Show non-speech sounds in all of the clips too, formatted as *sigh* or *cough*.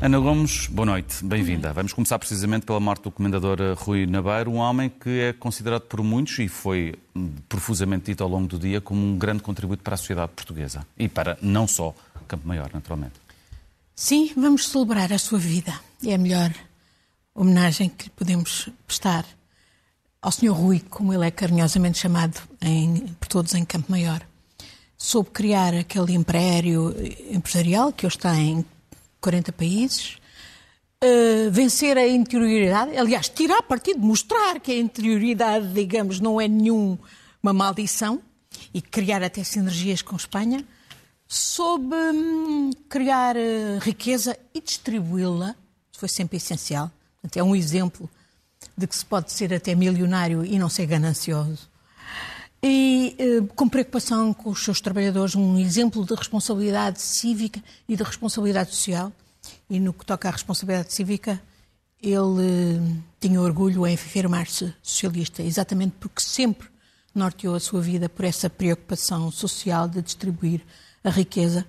Ana Gomes, boa noite, bem-vinda. Vamos começar precisamente pela morte do comendador Rui Nabeiro, um homem que é considerado por muitos e foi profusamente dito ao longo do dia como um grande contributo para a sociedade portuguesa e para não só Campo Maior, naturalmente. Sim, vamos celebrar a sua vida. É a melhor homenagem que lhe podemos prestar ao Sr. Rui, como ele é carinhosamente chamado em, por todos em Campo Maior. Soube criar aquele império empresarial que hoje está em 40 países, uh, vencer a interioridade, aliás, tirar partido, mostrar que a interioridade, digamos, não é nenhuma maldição e criar até sinergias com Espanha, soube hum, criar uh, riqueza e distribuí-la, foi sempre essencial. Portanto, é um exemplo de que se pode ser até milionário e não ser ganancioso. E uh, com preocupação com os seus trabalhadores, um exemplo de responsabilidade cívica e de responsabilidade social. E no que toca à responsabilidade cívica, ele uh, tinha orgulho em afirmar-se socialista, exatamente porque sempre norteou a sua vida por essa preocupação social de distribuir a riqueza,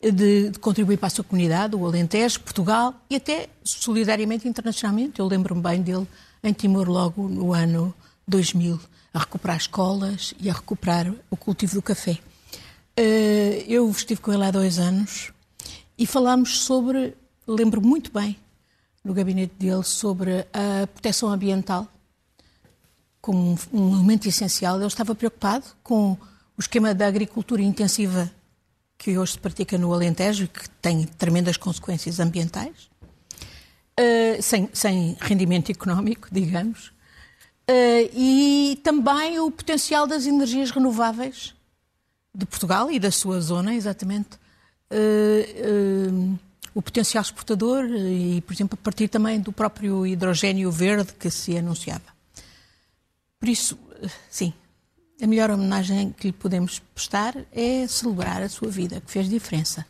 de, de contribuir para a sua comunidade, o Alentejo, Portugal e até solidariamente internacionalmente. Eu lembro-me bem dele em Timor logo no ano 2000 a recuperar escolas e a recuperar o cultivo do café. Eh, eu estive com ele há dois anos e falámos sobre, lembro muito bem, no gabinete dele, sobre a proteção ambiental como um elemento essencial. Ele estava preocupado com o esquema da agricultura intensiva que hoje se pratica no Alentejo e que tem tremendas consequências ambientais, uh, sem, sem rendimento económico, *laughs* digamos. Uh, e também o potencial das energias renováveis de Portugal e da sua zona, exatamente. Uh, o potencial exportador e, por exemplo, a partir também do próprio hidrogênio verde que se anunciava. Por isso, sim, a melhor homenagem que lhe podemos prestar é celebrar a sua vida, que fez diferença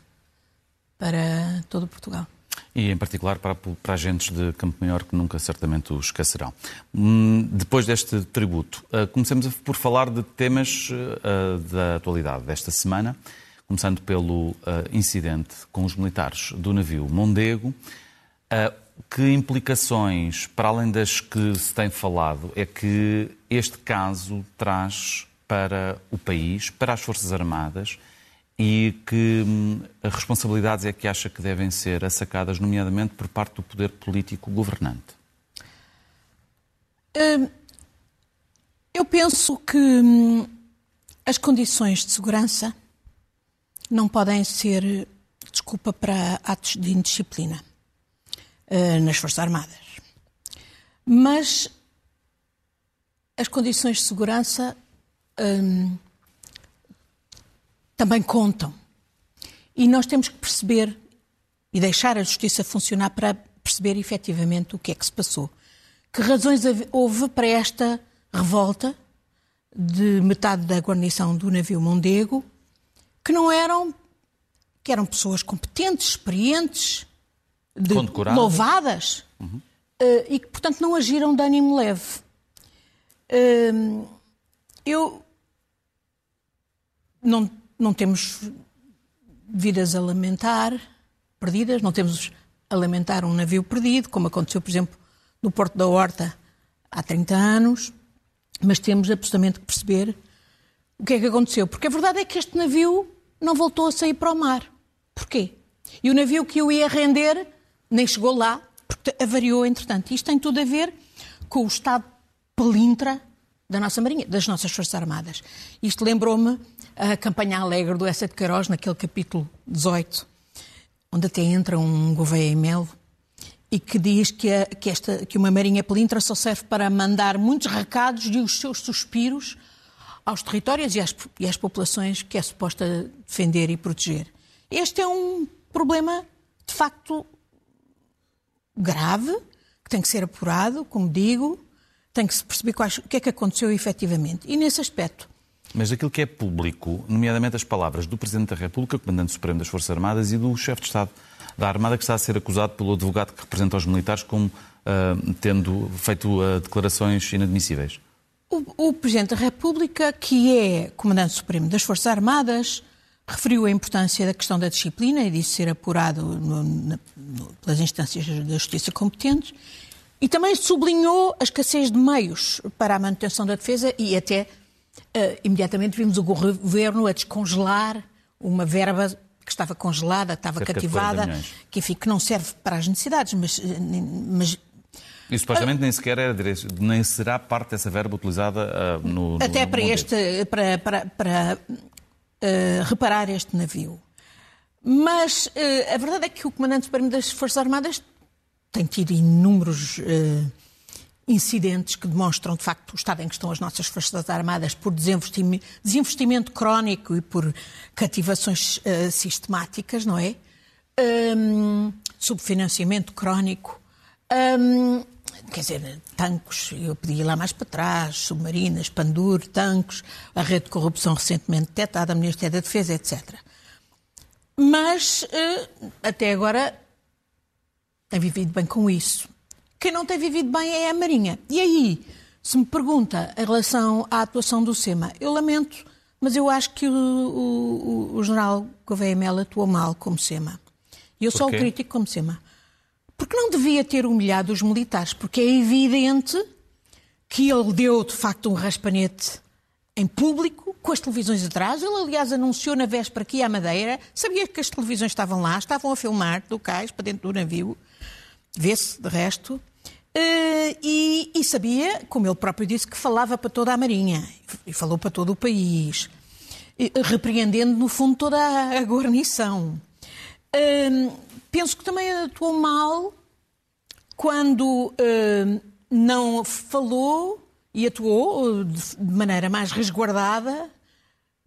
para todo Portugal. E, em particular, para, para agentes de Campo Maior que nunca certamente o esquecerão. Hum, depois deste tributo, uh, comecemos por falar de temas uh, da atualidade desta semana, começando pelo uh, incidente com os militares do navio Mondego. que implicações, para além das que se tem falado, é que este caso traz para o país, para as Forças Armadas e que hum, responsabilidades é que acha que devem ser assacadas, nomeadamente por parte do poder político governante? Hum, eu penso que hum, as condições de segurança não podem ser desculpa para atos de indisciplina nas Forças Armadas. Mas as condições de segurança também contam. E nós temos que perceber e deixar a justiça funcionar para perceber efetivamente o que é que se passou. Que razões houve para esta revolta de metade da guarnição do navio Mondego, que não eram que eram pessoas competentes, experientes, de, louvadas, uhum. uh, e que, portanto, não agiram de ânimo leve. Uh, eu não não temos vidas a lamentar perdidas, não temos a lamentar um navio perdido, como aconteceu, por exemplo, no Porto da Horta há 30 anos, mas temos absolutamente que perceber o que é que aconteceu. Porque a verdade é que este navio não voltou a sair para o mar. Porquê? E o navio que o ia render nem chegou lá, porque avariou entretanto. Isto tem tudo a ver com o estado pelintra da nossa Marinha, das nossas Forças Armadas. Isto lembrou-me a campanha alegre do Essa de Queiroz, naquele capítulo 18, onde até entra um Gouveia e Melo, e que diz que, a, que, esta, que uma marinha pelintra só serve para mandar muitos recados e os seus suspiros aos territórios e às, e às populações que é suposta defender e proteger. Este é um problema, de facto, grave, que tem que ser apurado, como digo, tem que se perceber quais, o que é que aconteceu efetivamente. E nesse aspecto, mas aquilo que é público, nomeadamente as palavras do Presidente da República, Comandante Supremo das Forças Armadas e do Chefe de Estado da Armada, que está a ser acusado pelo advogado que representa os militares como uh, tendo feito uh, declarações inadmissíveis. O, o Presidente da República, que é Comandante Supremo das Forças Armadas, referiu a importância da questão da disciplina e disse ser apurado no, no, pelas instâncias da justiça competentes e também sublinhou a escassez de meios para a manutenção da defesa e até uh, imediatamente vimos o governo a descongelar uma verba que estava congelada, estava Cerca cativada, que enfim, que não serve para as necessidades, mas, eh, mas e supostamente nem sequer era nem será parte dessa verba utilizada uh, no, no, Até para este, para, para, para uh, reparar este navio. Mas uh, a verdade é que o Comandante Supremo das Forças Armadas tem tido inúmeros incidentes que demonstram, de facto, o estado em que estão as nossas Forças Armadas por desinvestimento crónico e por cativações sistemáticas, não é? Um, subfinanciamento crónico. Um, quer dizer, tanques, eu pedi lá mais para trás, submarinas, Pandur, tanques, a rede de corrupção recentemente detectada, a Ministério da Defesa, etc. Mas, eh, até agora, tem vivido bem com isso. Quem não tem vivido bem é a Marinha. E aí, se me pergunta em relação à atuação do SEMA, eu lamento, mas eu acho que o, o, o general Gouveia Melo atuou mal como SEMA. E eu sou o crítico como SEMA. Porque não devia ter humilhado os militares, porque é evidente que ele deu, de facto, um raspanete em público, com as televisões atrás. Ele, aliás, anunciou na véspera que ia à Madeira, sabia que as televisões estavam lá, estavam a filmar do cais para dentro do navio, vê-se, de resto, Uh, e, e, sabia, como ele próprio disse, que falava para toda a Marinha e falou para todo o país, repreendendo, no fundo, toda a, guarnição. Uh, Penso que também atuou mal quando uh, não falou e atuou de, de maneira mais resguardada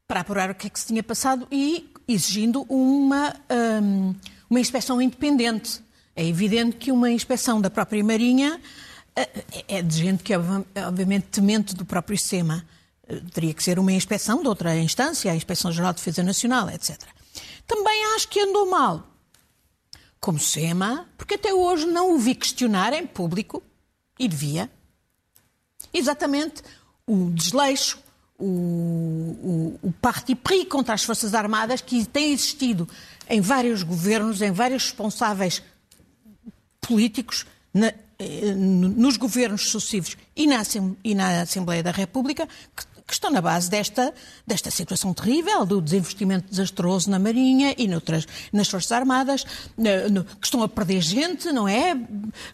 para apurar o que é que se tinha passado e exigindo uma, um, uma inspeção independente. É evidente que uma inspeção da própria Marinha uh, é de gente que obviamente temente do próprio sistema. Uh, teria que ser uma inspeção de outra instância, a Inspeção Geral de Defesa Nacional, etc. Também acho que andou mal como SEMA, porque até hoje não o vi questionar em público, e devia, exatamente o desleixo, o, o, o parti pris contra as Forças Armadas que tem existido em vários governos, em vários responsáveis políticos, na, eh, nos governos sucessivos e na, e na Assembleia da República, que que estão na base desta, desta situação terrível, do desinvestimento desastroso na Marinha e noutras, nas Forças Armadas, que estão a perder gente, não é?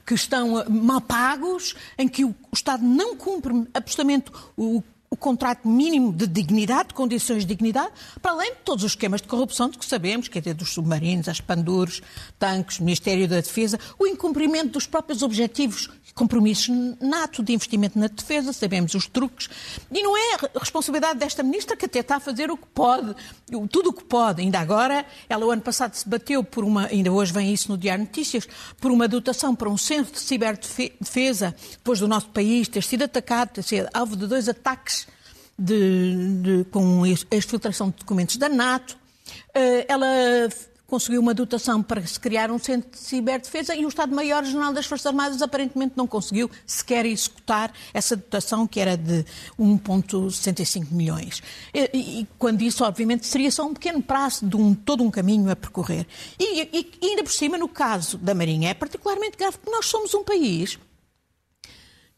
Que estão mal pagos, em que o, Estado não cumpre absolutamente o contrato mínimo de dignidade, de condições de dignidade, para além de todos os esquemas de corrupção de que sabemos, que é dos submarinos, as pandures, tanques, Ministério da Defesa, o incumprimento dos próprios objetivos compromissos nato de investimento na defesa, sabemos os truques, e não é responsabilidade desta ministra que até está a fazer o que pode, tudo o que pode. Ainda agora, ela o ano passado se bateu por uma, ainda hoje vem isso no Diário Notícias, por uma dotação para um centro de ciberdefesa, depois do nosso país ter sido atacado, ter sido alvo de dois ataques de, de, com a exfiltração de documentos da NATO. Eh, ela conseguiu uma dotação para se criar um centro de ciberdefesa e o Estado-Maior-General das Forças Armadas aparentemente não conseguiu sequer executar essa dotação que era de 1,65 milhões. E, e, quando isso, obviamente, seria só um pequeno prazo de um, todo um caminho a percorrer. E, e, e ainda por cima, no caso da Marinha, é particularmente grave porque nós somos um país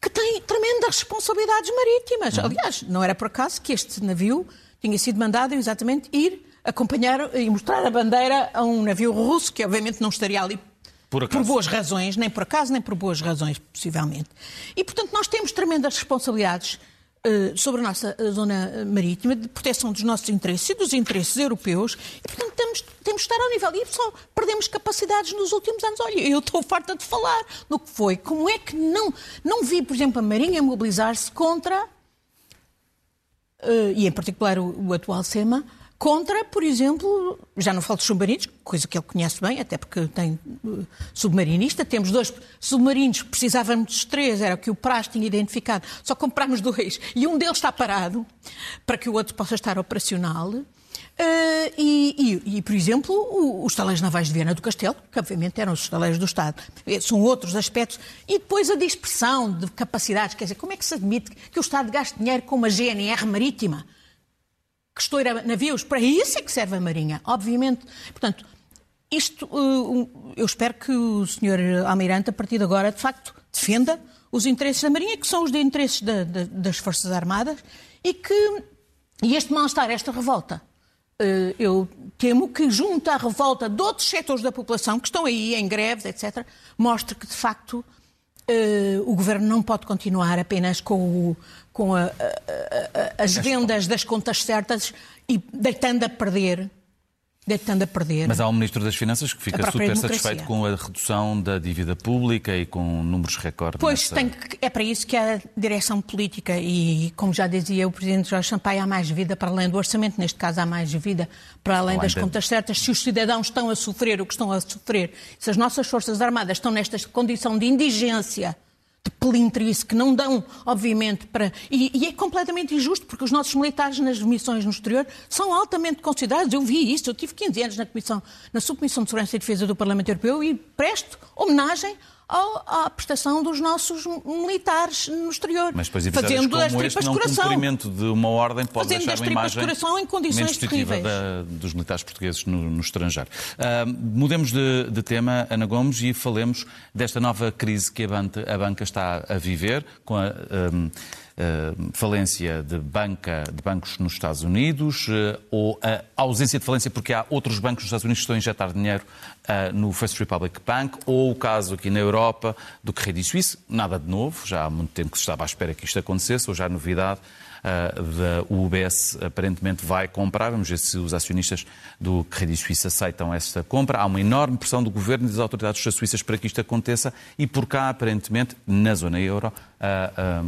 que tem tremendas responsabilidades marítimas. Uhum. Aliás, não era por acaso que este navio tinha sido mandado exatamente ir acompanhar e mostrar a bandeira a um navio russo, que obviamente não estaria ali por, por, boas razões, nem por acaso, nem por boas razões, possivelmente. E, portanto, nós temos tremendas responsabilidades uh, sobre a nossa eh, zona marítima, de proteção dos nossos interesses e dos interesses europeus, e, portanto, temos, temos de estar ao nível. E só perdemos capacidades nos últimos anos. Olha, eu estou farta de falar no que foi. Como é que não, não vi, por exemplo, a Marinha mobilizar-se contra, uh, e em particular o, o atual SEMA, Contra, por exemplo, já não falo de submarinos, coisa que ele conhece bem, até porque tem uh, submarinista. Temos dois submarinos, precisávamos de três, era o que o Praz tinha identificado. Só comprámos dois e um deles está parado para que o outro possa estar operacional. Uh, e, e, e, por exemplo, o, os estaleiros navais de Viana do Castelo, que obviamente eram os estaleiros do Estado, são outros aspectos. E depois a dispersão de capacidades, quer dizer, como é que se admite que o Estado gaste dinheiro com uma GNR marítima? Que estoura navios? Para isso é que serve a Marinha, obviamente. Portanto, isto, uh, eu espero que o Sr. Almirante, a partir de agora, de facto, defenda os interesses da Marinha, que são os de interesses da, da, das Forças Armadas, e que e este mal-estar, esta revolta, eh, eu temo que, junto à revolta de outros setores da população que estão aí em greves, etc., mostre que, de facto, eh, o governo não pode continuar apenas com, o, com a, a, a, as vendas das contas certas e deitando a perder deitando a perder. Mas há um Ministro das Finanças que fica super satisfeito com a redução da dívida pública e com números recorde. Pois, nessa... que, é para isso que a direção política e, como já dizia o Presidente Jorge Sampaio, há mais vida para além do orçamento, neste caso há mais vida para além, além das de... contas certas. Se os cidadãos estão a sofrer o que estão a sofrer, se as nossas Forças Armadas estão nesta condição de indigência, de pelintrice que não dão, obviamente, para. E, e, é completamente injusto, porque os nossos militares nas missões no exterior são altamente considerados. Eu vi isso, eu tive 15 anos na, comissão, na Subcomissão de Segurança e Defesa do Parlamento Europeu e presto homenagem à prestação dos nossos militares no exterior. Mas depois fazendo como das este, não coração. cumprimento de uma ordem pode fazendo deixar uma imagem coração em condições terríveis. Da, dos militares portugueses no, no estrangeiro. Uh, mudemos de, de, tema, Ana Gomes, e falemos desta nova crise que a banca, a banca está a viver com a... Um, uh, falência de, banca, de bancos nos Estados Unidos uh, ou a ausência de falência porque há outros bancos nos Estados Unidos que estão a injetar dinheiro uh, no First Republic Bank ou o caso aqui na Europa do Credit Suisse, nada de novo, já há muito tempo que se estava à espera que isto acontecesse, ou já novidade, da UBS aparentemente vai comprar. Vamos ver se os acionistas do Credit Suisse aceitam esta compra. Há uma enorme pressão do governo e das autoridades suíças para que isto aconteça e por cá, aparentemente, na zona euro,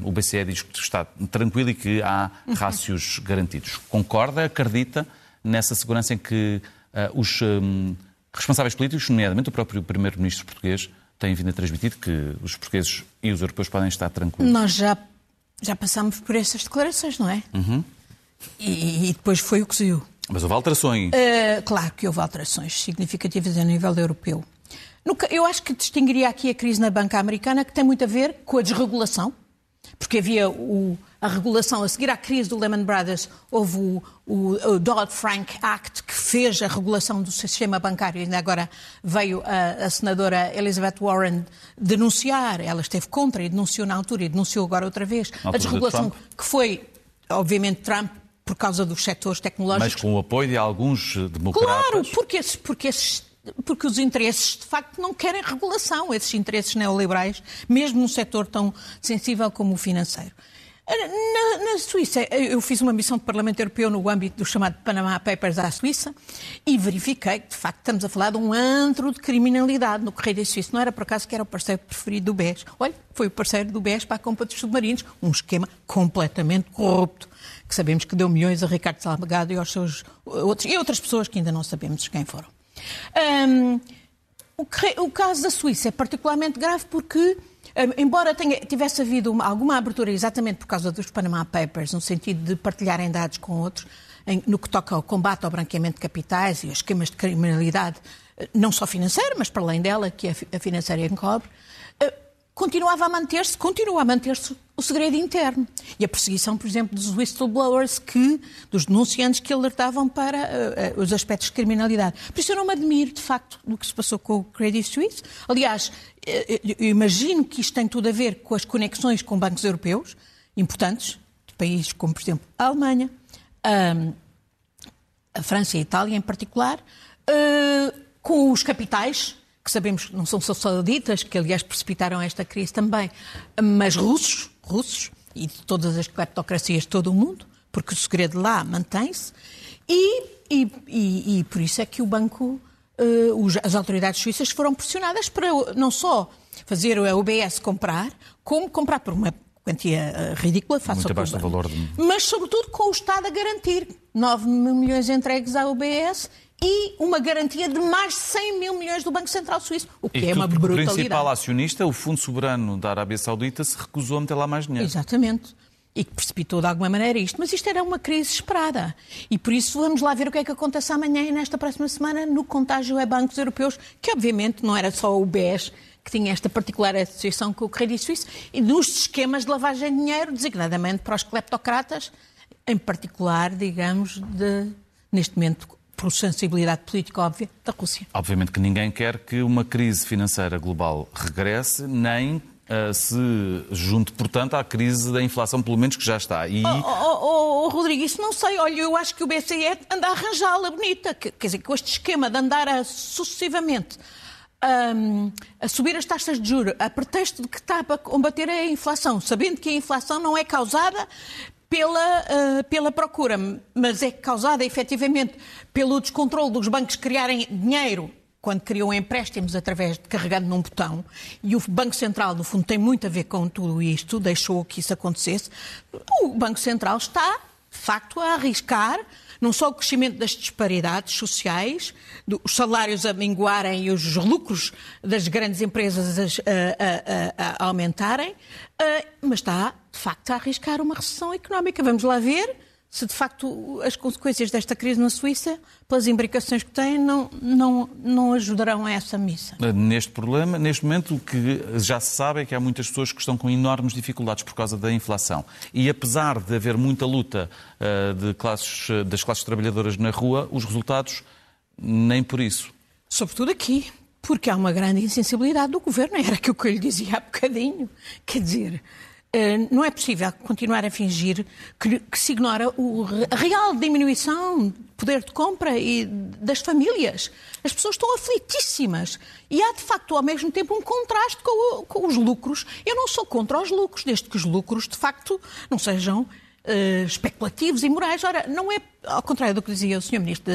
o BCE diz que está tranquilo e que há rácios garantidos. Concorda? Acredita nessa segurança em que os responsáveis políticos, nomeadamente o próprio primeiro-ministro português, têm vindo a transmitir que os portugueses e os europeus podem estar tranquilos? Nós já já passámos por essas declarações, não é? Uhum. E, e, depois foi o que se viu. Mas houve alterações. Uh, claro que houve alterações significativas a nível europeu. Eu acho que distinguiria aqui a crise na banca americana, que tem muito a ver com a desregulação, porque havia o, a regulação a seguir à crise do Lehman Brothers, houve o, o, o Dodd-Frank Act que fez a regulação do sistema bancário. Ainda agora veio a, a, senadora Elizabeth Warren denunciar, ela esteve contra e denunciou na altura e denunciou agora outra vez, a desregulação que foi, obviamente, Trump por causa dos setores tecnológicos. Mas com o apoio de alguns democratas. Claro, porque, porque esses porque os interesses, de facto, não querem regulação, esses interesses neoliberais, mesmo num setor tão sensível como o financeiro. Na, na, Suíça, eu fiz uma missão do Parlamento Europeu no âmbito do chamado Panama Papers à Suíça e verifiquei que, de facto, estamos a falar de um antro de criminalidade no Correio da Suíça. Não era por acaso que era o parceiro preferido do BES. Olha, foi o parceiro do BES para a compra dos submarinos. Um esquema completamente corrupto, que sabemos que deu milhões a Ricardo Salgado e aos seus outros, e outras pessoas que ainda não sabemos quem foram. Um, o, o caso da Suíça é particularmente grave porque Embora tenha, tivesse havido uma, alguma abertura exatamente por causa dos Panama Papers, no sentido de partilharem dados com outros, em, no que toca ao combate ao branqueamento de capitais e aos esquemas de criminalidade, eh, não só financeira, mas para além dela, que a financeira encobre, eh, continuava a manter-se, continua a manter-se o segredo interno. E a perseguição, por exemplo, dos whistleblowers, que, dos denunciantes que alertavam para uh, uh, os aspectos de criminalidade. Por isso eu não me admiro, de facto, do que se passou com o Credit Suisse. Aliás, eu imagino que isto tem tudo a ver com as conexões com bancos europeus importantes, de países como, por exemplo, a Alemanha, a França e a Itália em particular, uh, com os capitais que sabemos que não são só sauditas, que aliás precipitaram esta crise também, mas russos, russos e de todas as cleptocracias de todo o mundo, porque o segredo lá mantém-se, e, e, e, e, por isso é que o banco, uh, as autoridades suíças foram pressionadas para não só fazer a UBS comprar, como comprar por uma quantia uh, ridícula, face Muito abaixo do valor de... Mas, sobretudo, com o Estado a garantir 9 mil milhões entregues à UBS e uma garantia de mais de 100 mil milhões do Banco Central Suíço, o que e é uma brutalidade. O principal acionista, o Fundo Soberano da Arábia Saudita, se recusou a meter lá mais dinheiro. Exatamente. e que precipitou de alguma maneira isto. Mas isto era uma crise esperada. E por isso vamos lá ver o que é que acontece amanhã e nesta próxima semana no contágio a bancos europeus, que obviamente não era só o BES que tinha esta particular associação com o Credit Suisse, e nos esquemas de lavagem de dinheiro, designadamente para os cleptocratas, em particular, digamos, de, neste momento, por sensibilidade política óbvia, da Rússia. Obviamente que ninguém quer que uma crise financeira global regresse, nem Uh, se junte, portanto, à crise da inflação, pelo menos que já está. E... Oh, oh, oh, oh, Rodrigo, isso não sei. Olha, eu acho que o BCE anda a arranjá-la bonita. Quer dizer, com este esquema de andar a, sucessivamente um, a subir as taxas de juros a pretexto de que está a combater a inflação, sabendo que a inflação não é causada pela, uh, pela procura, mas é causada efetivamente pelo descontrole dos bancos criarem dinheiro quando criam empréstimos através de carregando num botão, e o Banco Central, no fundo, tem muito a ver com tudo isto, deixou que isso acontecesse, o Banco Central está, de facto, a arriscar não só o crescimento das disparidades sociais, os salários a minguarem e os lucros das grandes empresas a, a, a, a aumentarem, mas está, de facto, a arriscar uma recessão económica. Vamos lá ver se de facto as consequências desta crise na Suíça, pelas imbricações que têm, não, não, não ajudarão a essa missa. Neste problema, neste momento, o que já se sabe é que há muitas pessoas que estão com enormes dificuldades por causa da inflação. E apesar de haver muita luta uh, de classes, das classes trabalhadoras na rua, os resultados nem por isso. Sobretudo aqui, porque há uma grande insensibilidade do governo. Era aquilo que eu lhe dizia há bocadinho. Quer dizer, eh, não é possível continuar a fingir que, que se ignora o, a real diminuição de poder de compra e das famílias. As pessoas estão aflitíssimas. E há, de facto, ao mesmo tempo, um contraste com, com os lucros. Eu não sou contra os lucros, desde que os lucros, de facto, não sejam uh, especulativos e morais. Ora, não é, ao contrário do que dizia o Sr. Ministro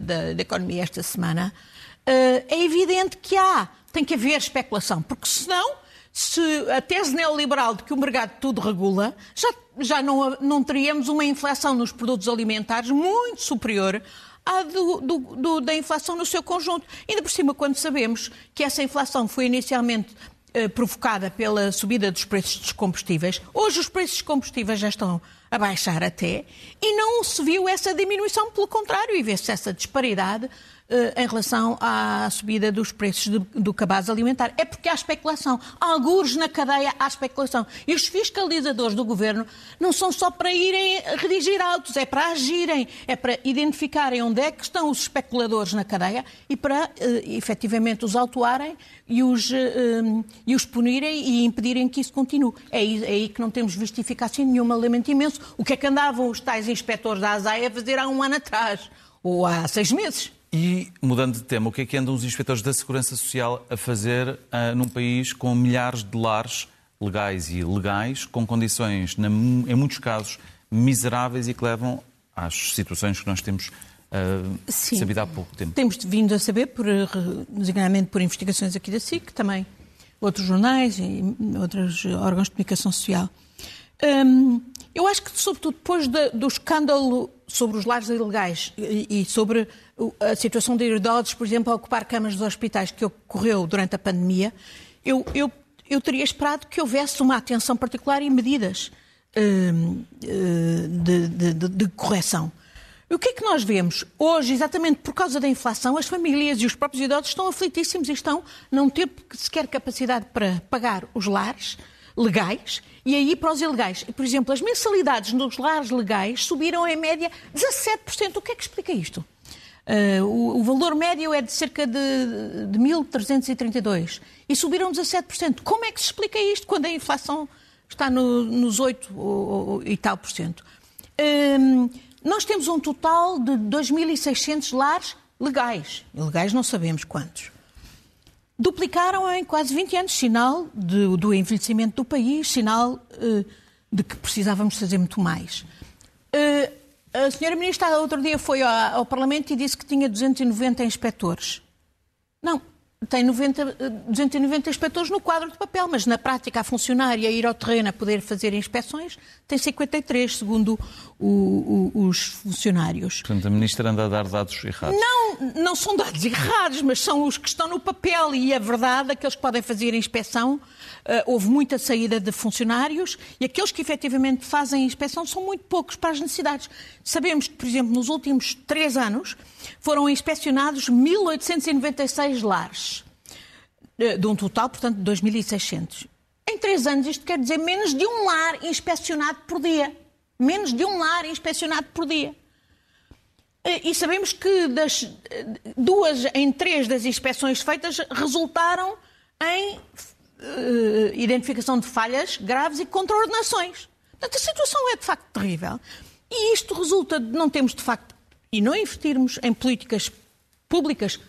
da Economia esta semana, uh, é evidente que há, tem que haver especulação, porque senão se a tese neoliberal de que o mercado tudo regula, já, já não, não teríamos uma inflação nos produtos alimentares muito superior à do, do, do, da inflação no seu conjunto. Ainda por cima, quando sabemos que essa inflação foi inicialmente eh, provocada pela subida dos preços dos combustíveis, hoje os preços dos combustíveis já estão a baixar até, e não se viu essa diminuição, pelo contrário, e vê-se essa disparidade em relação à subida dos preços do, cabaz alimentar. É porque há especulação. Há algures na cadeia há especulação. E os fiscalizadores do governo não são só para irem redigir autos, é para agirem, é para identificarem onde é que estão os especuladores na cadeia e para uh, efetivamente os autuarem e os, uh, e os punirem e impedirem que isso continue. É aí, é que não temos visto eficácia nenhuma, lamento imenso. O que é que andavam os tais inspectores da ASAI a fazer há um ano atrás? Ou há seis meses? E, mudando de tema, o que é que andam os inspectores da Segurança Social a fazer uh, num país com milhares de lares legais e ilegais, com condições, na, em muitos casos, miseráveis e que levam às situações que nós temos uh, sabido há pouco tempo? Temos vindo a saber, por, designadamente por investigações aqui da SIC, também outros jornais e outros órgãos de comunicação social. Um, eu acho que, sobretudo, depois de, do escândalo sobre os lares ilegais e, e, sobre a situação de idosos, por exemplo, a ocupar camas dos hospitais que ocorreu durante a pandemia, eu, eu, eu teria esperado que houvesse uma atenção particular e medidas uh, de, de, de, de correção. O que é que nós vemos? Hoje, exatamente por causa da inflação, as famílias e os próprios idosos estão aflitíssimos e estão não ter sequer capacidade para pagar os lares legais e aí para os ilegais. Por exemplo, as mensalidades nos lares legais subiram em média 17%. O que é que explica isto? Uh, o, o, valor médio é de cerca de, de 1.332 e subiram 17%. Como é que se explica isto quando a inflação está no, nos 8 ou, e tal por cento? Uh, nós temos um total de 2.600 lares legais. Ilegais não sabemos quantos duplicaram em quase 20 anos, sinal de, do envelhecimento do país, sinal uh, de que precisávamos fazer muito mais. Uh, a senhora Ministra, outro dia foi ao, ao, Parlamento e disse que tinha 290 inspectores. Não, tem 90, 290 inspectores no quadro de papel, mas na prática a funcionar e a ir ao terreno a poder fazer inspeções tem 53, segundo o, o, os funcionários. Portanto, a Ministra anda a dar dados errados. Não, não são dados errados, mas são os que estão no papel e a verdade, aqueles que podem fazer a inspeção, uh, houve muita saída de funcionários e aqueles que efetivamente fazem a inspeção são muito poucos para as necessidades. Sabemos que, por exemplo, nos últimos três anos foram inspecionados 1.896 lares, de um total, portanto, de 2.600. Em três anos, isto quer dizer menos de um lar inspecionado por dia. Menos de um lar inspecionado por dia. E sabemos que das duas em três das inspeções feitas resultaram em uh, identificação de falhas graves e contraordenações. Portanto, a situação é de facto terrível. E isto resulta de não termos de facto e não investirmos em políticas públicas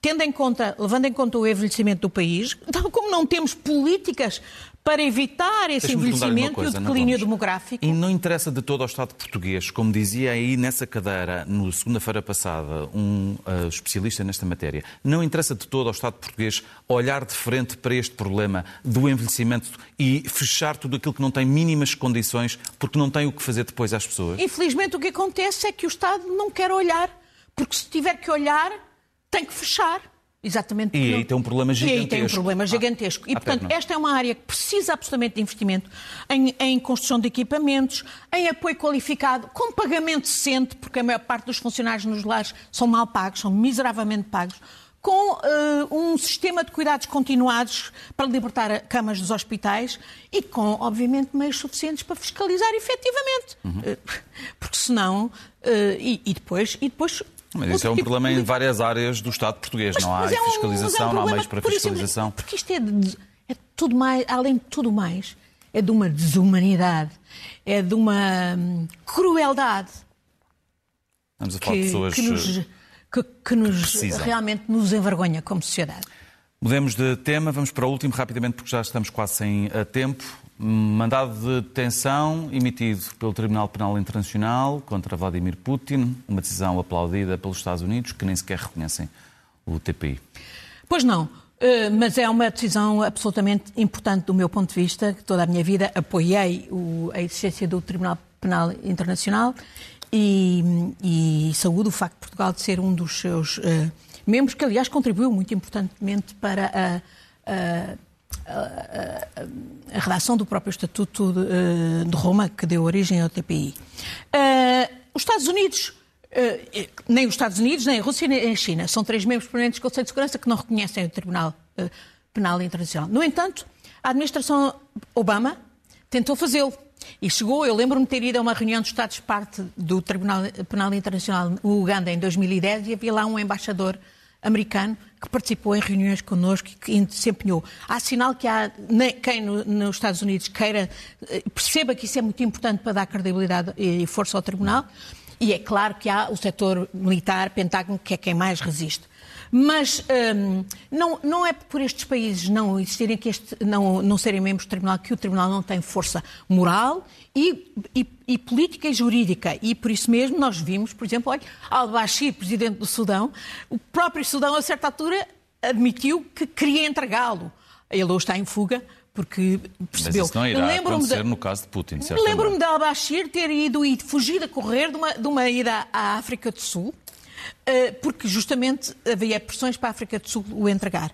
tendo em conta, levando em conta o envelhecimento do país, tal como não temos políticas para evitar esse envelhecimento coisa, e o declínio demográfico. E não interessa de todo ao Estado português, como dizia aí nessa cadeira, no segunda-feira passada, um uh, especialista nesta matéria, não interessa de todo ao Estado português olhar de frente para este problema do envelhecimento e fechar tudo aquilo que não tem mínimas condições, porque não tem o que fazer depois às pessoas? Infelizmente, o que acontece é que o Estado não quer olhar, porque se tiver que olhar, tem que fechar. Exatamente. E aí tem um problema gigantesco. E aí tem um problema gigantesco. Ah, e, portanto, perna. esta é uma área que precisa absolutamente de investimento em, em, construção de equipamentos, em apoio qualificado, com pagamento decente, porque a maior parte dos funcionários nos lares são mal pagos, são miseravelmente pagos, com uh, um sistema de cuidados continuados para libertar camas dos hospitais e com, obviamente, meios suficientes para fiscalizar efetivamente. Uhum. Uh, porque senão. Uh, e, e, depois, e depois mas isso é um tipo problema em várias áreas do Estado português. Mas, não há é um, fiscalização, é um não há meios para fiscalização. Exemplo, porque isto é, de, é tudo mais, além de tudo mais, é de uma desumanidade, é de uma hum, crueldade. Vamos a falar que, de pessoas que nos, eh, que, que nos realmente nos envergonha como sociedade. Mudemos de tema, vamos para o último rapidamente, porque já estamos quase sem eh, tempo. Mandado de detenção emitido pelo Tribunal Penal Internacional contra Vladimir Putin, uma decisão aplaudida pelos Estados Unidos, que nem sequer reconhecem o TPI. Pois não, eh, mas é uma decisão absolutamente importante do meu ponto de vista. Toda a minha vida apoiei a existência do Tribunal Penal Internacional e, e saúdo o facto de Portugal ser um dos seus uh, membros, que aliás contribuiu muito importantemente para a a, a, redação do próprio Estatuto de, eh, de, Roma, que deu origem ao TPI. Uh, eh, os Estados Unidos, uh, nem os Estados Unidos, nem a Rússia, nem a China, são três membros permanentes do Conselho de Segurança que não reconhecem o Tribunal uh, Penal Internacional. No entanto, a administração Obama tentou fazê-lo. E chegou, eu lembro-me ter ido a uma reunião dos Estados-parte do Tribunal Penal Internacional no Uganda em 2010 e havia lá um embaixador americano que participou em reuniões connosco e que se empenhou. Há sinal que há quem nos Estados Unidos queira, eh, perceba que isso é muito importante para dar credibilidade e força ao Tribunal, e é claro que há o setor militar, Pentágono, que é quem mais resiste. Mas hum, não, não é por estes países não existirem que este, não, não serem membros do Tribunal que o Tribunal não tem força moral e, e, e, política e jurídica. E por isso mesmo nós vimos, por exemplo, al-Bashir, presidente do Sudão, o próprio Sudão, a certa altura, admitiu que queria entregá-lo. Ele hoje está em fuga, porque percebeu. Mas isso não irá acontecer de, no caso de Putin, Lembro-me de al-Bashir ter ido e fugido a correr de uma, de uma ida à África do Sul, eh, porque justamente havia pressões para a África do Sul o entregar.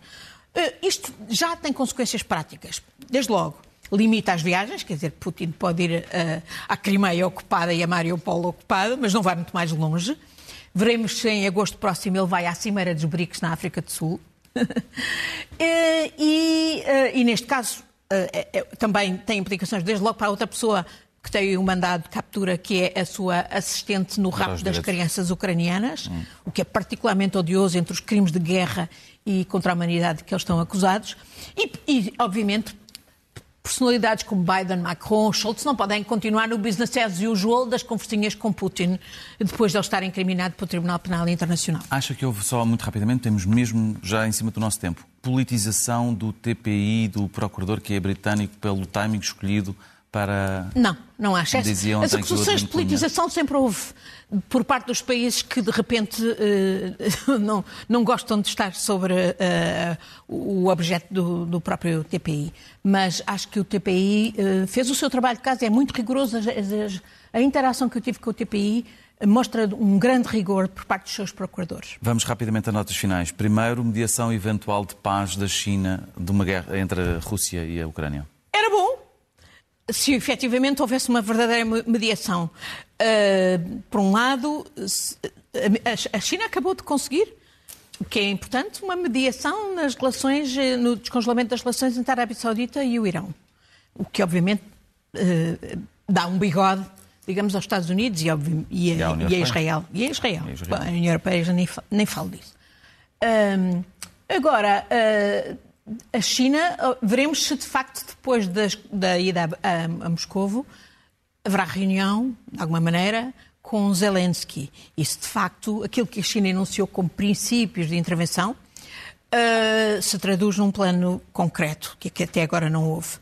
Eh, isto já tem consequências práticas. Desde logo, limita as viagens, quer dizer, Putin pode ir uh, à Crimeia ocupada e a Mariupol ocupada, mas não vai muito mais longe. Veremos se em agosto próximo ele vai à Cimeira dos BRICS na África do Sul. *laughs* e, e, e, neste caso uh, também tem implicações desde logo para outra pessoa que tem o um mandado de captura, que é a sua assistente no rapto das crianças ucranianas, hum. o que é particularmente odioso entre os crimes de guerra e contra a humanidade que eles estão acusados. E, e obviamente, personalidades como Biden, Macron, Schultz não podem continuar no business as usual das conversinhas com Putin depois de ele estar incriminado pelo Tribunal Penal Internacional. Acha que houve só, muito rapidamente, temos mesmo já em cima do nosso tempo, politização do TPI, do procurador que é britânico, pelo timing escolhido para. Não, não acho. Diziam As acusações de politização sempre houve por parte dos países que de repente eh, *laughs* não, não gostam de estar sobre eh, o objeto do, do próprio TPI. Mas acho que o TPI eh, fez o seu trabalho de casa, é muito rigoroso. As- as- a interação que eu tive com o TPI mostra um grande rigor por parte dos seus procuradores. Vamos rapidamente a notas finais. Primeiro, mediação eventual de paz da China de uma guerra entre a Rússia e a Ucrânia. Era bom se efetivamente houvesse uma verdadeira me- mediação. Uh, por um lado, a China acabou de conseguir, o que é importante, uma mediação nas relações, eh, no descongelamento das relações entre a Arábia Saudita e o Irão. O que, obviamente, uh, dá um bigode, digamos, aos Estados Unidos e, obvi- e E à a, e a. Israel. E a Israel. E a Israel. Bom, a União Europeia já nem, nem falo disso. Hum, agora, uh, a China, uh, veremos se de facto depois das- da ida a, a, a Moscovo haverá reunião, de alguma maneira, com Zelensky. E se de facto aquilo que a China enunciou como princípios de intervenção uh, se traduz num plano concreto, que, que até agora não houve.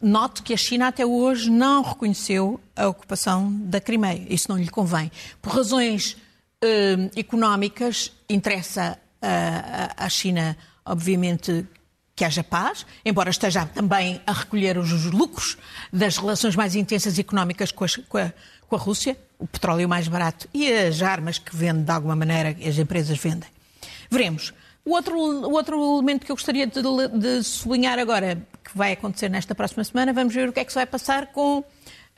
Note que a China até hoje não reconheceu a ocupação da Crimeia. Isso não lhe convém. Por razões eh, económicas, interessa a- à China, obviamente, que haja paz, embora esteja também a recolher os lucros das relações mais intensas económicas com, as- com a, com a Rússia, o petróleo mais barato e as armas que vende de alguma maneira, as empresas vendem. Veremos. O outro, o outro elemento que eu gostaria de, de sublinhar agora, que vai acontecer nesta próxima semana, vamos ver o que é que se vai passar com,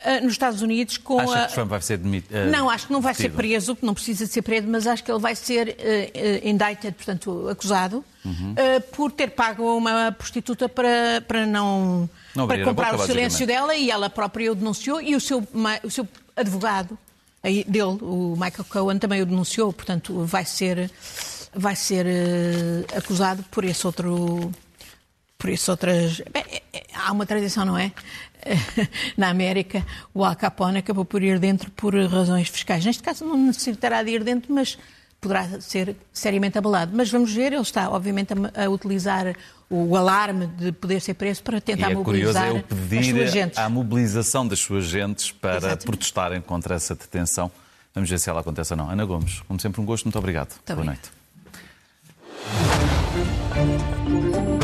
ah, nos Estados Unidos com Acha a. que Trump vai ser demitido? Não, acho que não vai ser preso, porque não precisa de ser preso, mas acho que ele vai ser eh, eh, indicted, portanto, acusado, Uhum. eh, por ter pago uma prostituta para, para não, Não para comprar boca, o silêncio dela e ela própria o denunciou e o seu, o seu advogado dele, o Michael Cohen, também o denunciou, portanto, vai ser, vai ser eh, acusado por esse outro por isso outras. Bem, é- é- há uma tradição, não é? *laughs* Na América, o Al Capone acabou por ir dentro por razões fiscais. Neste caso, não necessitará de ir dentro, mas poderá ser seriamente abalado. Mas vamos ver, ele está, obviamente, a, a utilizar o alarme de poder ser preso para E tentar é curioso mobilizar é o as suas pedir gentes. à mobilização das suas gentes para Exatamente. protestarem contra essa detenção. Vamos ver se ela acontece ou não. Ana Gomes, como sempre, um gosto. Muito obrigado. Boa obrigada. noite. Thank you.